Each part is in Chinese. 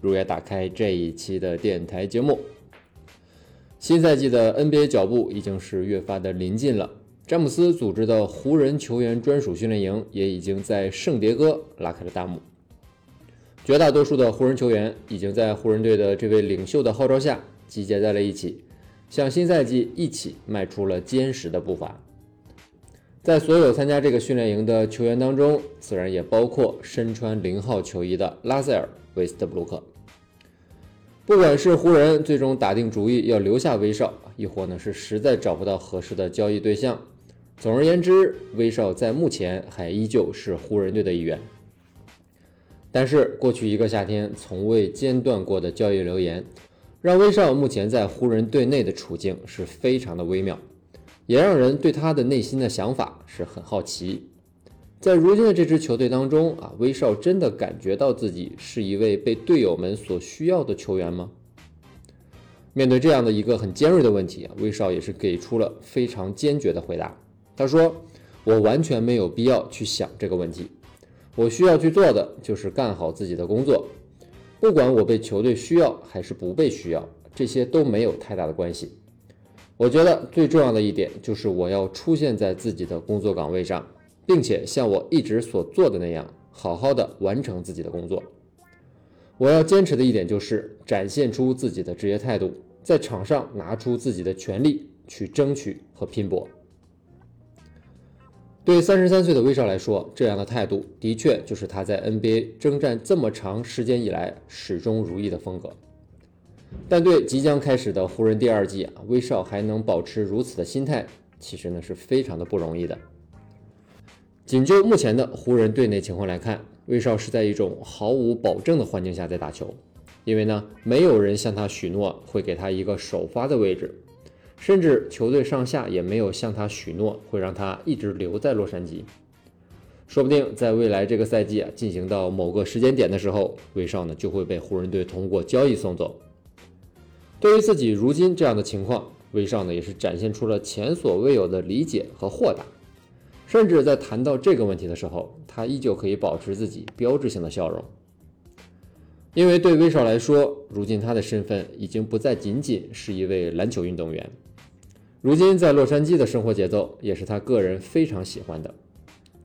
如约打开这一期的电台节目。新赛季的 NBA 脚步已经是越发的临近了，詹姆斯组织的湖人球员专属训练营也已经在圣迭戈拉开了大幕。绝大多数的湖人球员已经在湖人队的这位领袖的号召下集结在了一起。向新赛季一起迈出了坚实的步伐。在所有参加这个训练营的球员当中，自然也包括身穿零号球衣的拉塞尔·韦斯特布鲁克。不管是湖人最终打定主意要留下威少，亦或呢是实在找不到合适的交易对象，总而言之，威少在目前还依旧是湖人队的一员。但是过去一个夏天从未间断过的交易流言。让威少目前在湖人队内的处境是非常的微妙，也让人对他的内心的想法是很好奇。在如今的这支球队当中啊，威少真的感觉到自己是一位被队友们所需要的球员吗？面对这样的一个很尖锐的问题啊，威少也是给出了非常坚决的回答。他说：“我完全没有必要去想这个问题，我需要去做的就是干好自己的工作。”不管我被球队需要还是不被需要，这些都没有太大的关系。我觉得最重要的一点就是我要出现在自己的工作岗位上，并且像我一直所做的那样，好好的完成自己的工作。我要坚持的一点就是展现出自己的职业态度，在场上拿出自己的全力去争取和拼搏。对三十三岁的威少来说，这样的态度的确就是他在 NBA 征战这么长时间以来始终如一的风格。但对即将开始的湖人第二季啊，威少还能保持如此的心态，其实呢是非常的不容易的。仅就目前的湖人队内情况来看，威少是在一种毫无保证的环境下在打球，因为呢，没有人向他许诺会给他一个首发的位置。甚至球队上下也没有向他许诺会让他一直留在洛杉矶。说不定在未来这个赛季啊进行到某个时间点的时候，威少呢就会被湖人队通过交易送走。对于自己如今这样的情况，威少呢也是展现出了前所未有的理解和豁达。甚至在谈到这个问题的时候，他依旧可以保持自己标志性的笑容。因为对威少来说，如今他的身份已经不再仅仅是一位篮球运动员。如今在洛杉矶的生活节奏也是他个人非常喜欢的。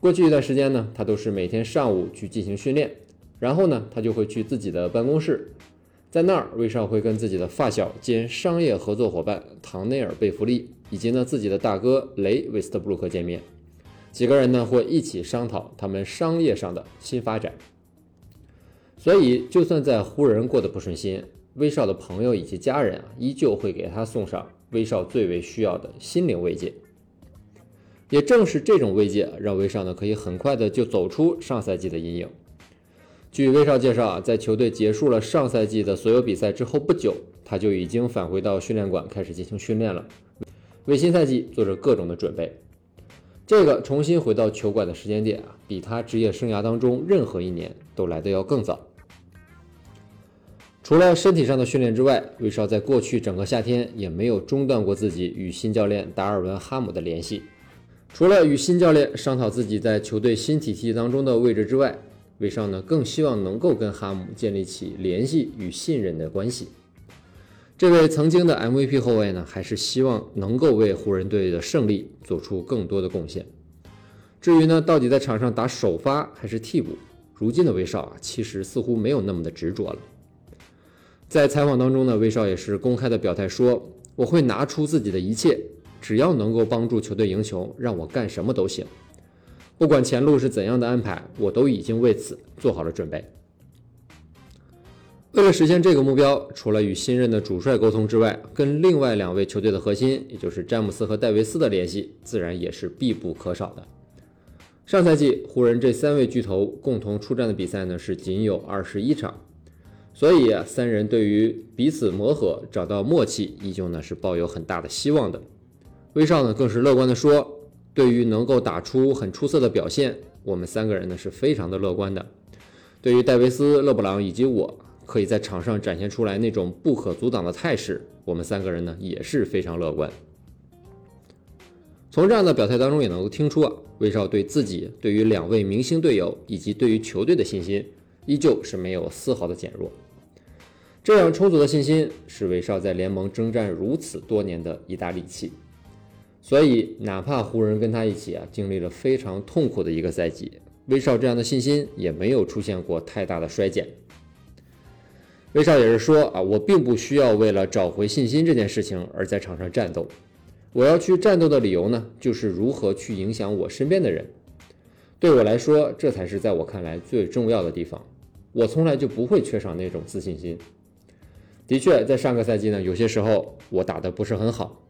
过去一段时间呢，他都是每天上午去进行训练，然后呢，他就会去自己的办公室，在那儿，威少会跟自己的发小兼商业合作伙伴唐内尔·贝弗利以及呢自己的大哥雷·韦斯特布鲁克见面，几个人呢会一起商讨他们商业上的新发展。所以，就算在湖人过得不顺心，威少的朋友以及家人啊，依旧会给他送上。威少最为需要的心灵慰藉，也正是这种慰藉，让威少呢可以很快的就走出上赛季的阴影。据威少介绍啊，在球队结束了上赛季的所有比赛之后不久，他就已经返回到训练馆开始进行训练了，为新赛季做着各种的准备。这个重新回到球馆的时间点啊，比他职业生涯当中任何一年都来得要更早。除了身体上的训练之外，威少在过去整个夏天也没有中断过自己与新教练达尔文·哈姆的联系。除了与新教练商讨自己在球队新体系当中的位置之外，威少呢更希望能够跟哈姆建立起联系与信任的关系。这位曾经的 MVP 后卫呢，还是希望能够为湖人队的胜利做出更多的贡献。至于呢，到底在场上打首发还是替补，如今的威少啊，其实似乎没有那么的执着了。在采访当中呢，威少也是公开的表态说：“我会拿出自己的一切，只要能够帮助球队赢球，让我干什么都行。不管前路是怎样的安排，我都已经为此做好了准备。”为了实现这个目标，除了与新任的主帅沟通之外，跟另外两位球队的核心，也就是詹姆斯和戴维斯的联系，自然也是必不可少的。上赛季湖人这三位巨头共同出战的比赛呢，是仅有二十一场。所以啊，三人对于彼此磨合、找到默契，依旧呢是抱有很大的希望的。威少呢更是乐观的说，对于能够打出很出色的表现，我们三个人呢是非常的乐观的。对于戴维斯、勒布朗以及我可以在场上展现出来那种不可阻挡的态势，我们三个人呢也是非常乐观。从这样的表态当中也能够听出啊，威少对自己、对于两位明星队友以及对于球队的信心，依旧是没有丝毫的减弱。这样充足的信心是威少在联盟征战如此多年的一大利器。所以，哪怕湖人跟他一起啊经历了非常痛苦的一个赛季，威少这样的信心也没有出现过太大的衰减。威少也是说啊，我并不需要为了找回信心这件事情而在场上战斗。我要去战斗的理由呢，就是如何去影响我身边的人。对我来说，这才是在我看来最重要的地方。我从来就不会缺少那种自信心。的确，在上个赛季呢，有些时候我打得不是很好，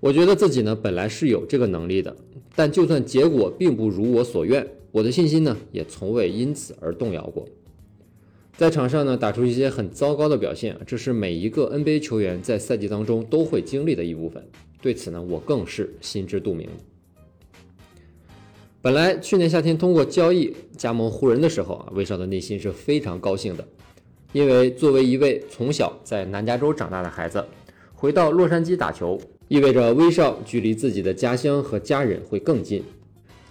我觉得自己呢本来是有这个能力的，但就算结果并不如我所愿，我的信心呢也从未因此而动摇过。在场上呢打出一些很糟糕的表现，这是每一个 NBA 球员在赛季当中都会经历的一部分。对此呢，我更是心知肚明。本来去年夏天通过交易加盟湖人的时候啊，威少的内心是非常高兴的，因为作为一位从小在南加州长大的孩子，回到洛杉矶打球，意味着威少距离自己的家乡和家人会更近。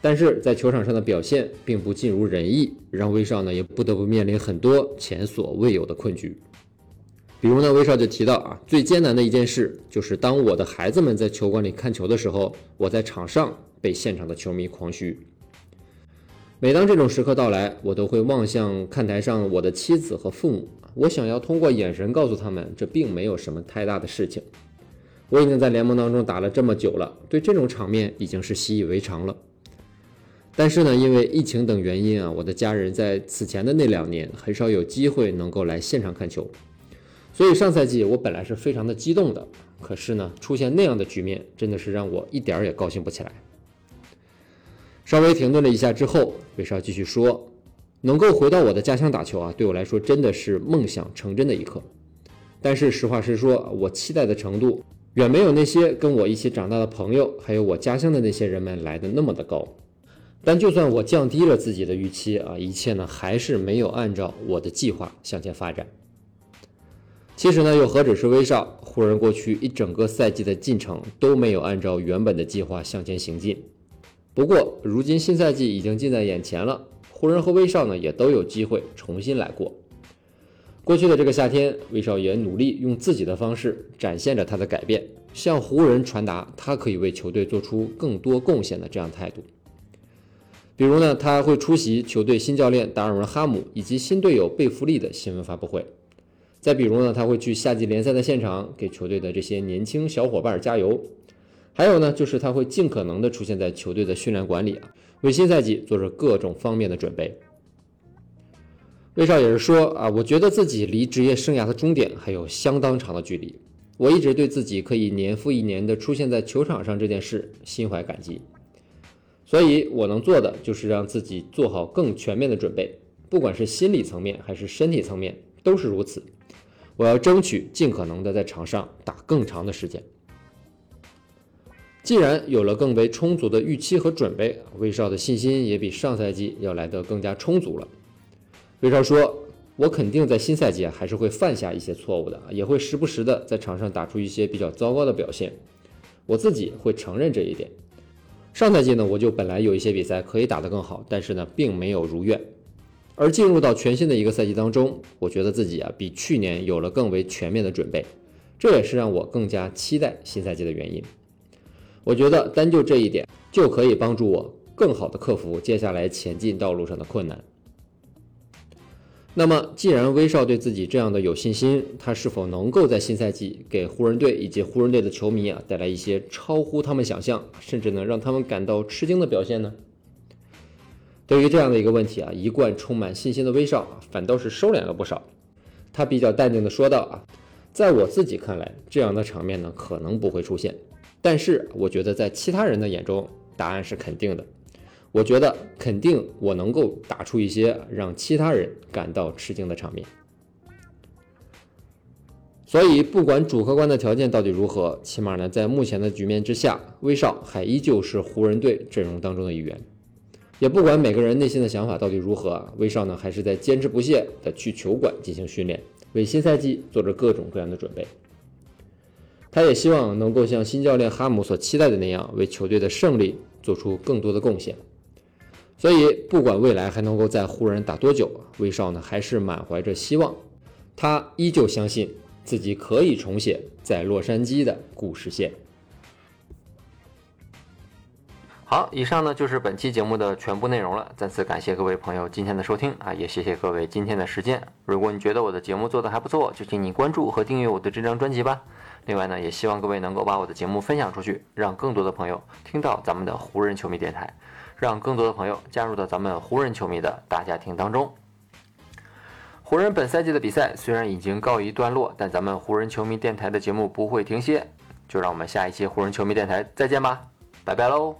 但是在球场上的表现并不尽如人意，让威少呢也不得不面临很多前所未有的困局。比如呢，威少就提到啊，最艰难的一件事就是当我的孩子们在球馆里看球的时候，我在场上被现场的球迷狂嘘。每当这种时刻到来，我都会望向看台上我的妻子和父母，我想要通过眼神告诉他们，这并没有什么太大的事情。我已经在联盟当中打了这么久了，对这种场面已经是习以为常了。但是呢，因为疫情等原因啊，我的家人在此前的那两年很少有机会能够来现场看球。所以上赛季我本来是非常的激动的，可是呢，出现那样的局面，真的是让我一点儿也高兴不起来。稍微停顿了一下之后，威少继续说：“能够回到我的家乡打球啊，对我来说真的是梦想成真的一刻。但是实话实说，我期待的程度远没有那些跟我一起长大的朋友，还有我家乡的那些人们来的那么的高。但就算我降低了自己的预期啊，一切呢还是没有按照我的计划向前发展。”其实呢，又何止是威少？湖人过去一整个赛季的进程都没有按照原本的计划向前行进。不过，如今新赛季已经近在眼前了，湖人和威少呢也都有机会重新来过。过去的这个夏天，威少也努力用自己的方式展现着他的改变，向湖人传达他可以为球队做出更多贡献的这样态度。比如呢，他会出席球队新教练达尔文·哈姆以及新队友贝弗利的新闻发布会。再比如呢，他会去夏季联赛的现场给球队的这些年轻小伙伴加油。还有呢，就是他会尽可能的出现在球队的训练馆里啊，为新赛季做着各种方面的准备。威少也是说啊，我觉得自己离职业生涯的终点还有相当长的距离。我一直对自己可以年复一年的出现在球场上这件事心怀感激。所以我能做的就是让自己做好更全面的准备，不管是心理层面还是身体层面都是如此。我要争取尽可能的在场上打更长的时间。既然有了更为充足的预期和准备，威少的信心也比上赛季要来得更加充足了。威少说：“我肯定在新赛季还是会犯下一些错误的，也会时不时的在场上打出一些比较糟糕的表现。我自己会承认这一点。上赛季呢，我就本来有一些比赛可以打得更好，但是呢，并没有如愿。”而进入到全新的一个赛季当中，我觉得自己啊比去年有了更为全面的准备，这也是让我更加期待新赛季的原因。我觉得单就这一点就可以帮助我更好的克服接下来前进道路上的困难。那么，既然威少对自己这样的有信心，他是否能够在新赛季给湖人队以及湖人队的球迷啊带来一些超乎他们想象，甚至能让他们感到吃惊的表现呢？对于这样的一个问题啊，一贯充满信心的威少反倒是收敛了不少。他比较淡定的说道啊，在我自己看来，这样的场面呢可能不会出现，但是我觉得在其他人的眼中，答案是肯定的。我觉得肯定我能够打出一些让其他人感到吃惊的场面。所以，不管主客观的条件到底如何，起码呢，在目前的局面之下，威少还依旧是湖人队阵容当中的一员。也不管每个人内心的想法到底如何啊，威少呢还是在坚持不懈的去球馆进行训练，为新赛季做着各种各样的准备。他也希望能够像新教练哈姆所期待的那样，为球队的胜利做出更多的贡献。所以，不管未来还能够在湖人打多久，威少呢还是满怀着希望，他依旧相信。自己可以重写在洛杉矶的故事线。好，以上呢就是本期节目的全部内容了。再次感谢各位朋友今天的收听啊，也谢谢各位今天的时间。如果你觉得我的节目做得还不错，就请你关注和订阅我的这张专辑吧。另外呢，也希望各位能够把我的节目分享出去，让更多的朋友听到咱们的湖人球迷电台，让更多的朋友加入到咱们湖人球迷的大家庭当中。湖人本赛季的比赛虽然已经告一段落，但咱们湖人球迷电台的节目不会停歇。就让我们下一期湖人球迷电台再见吧，拜拜喽！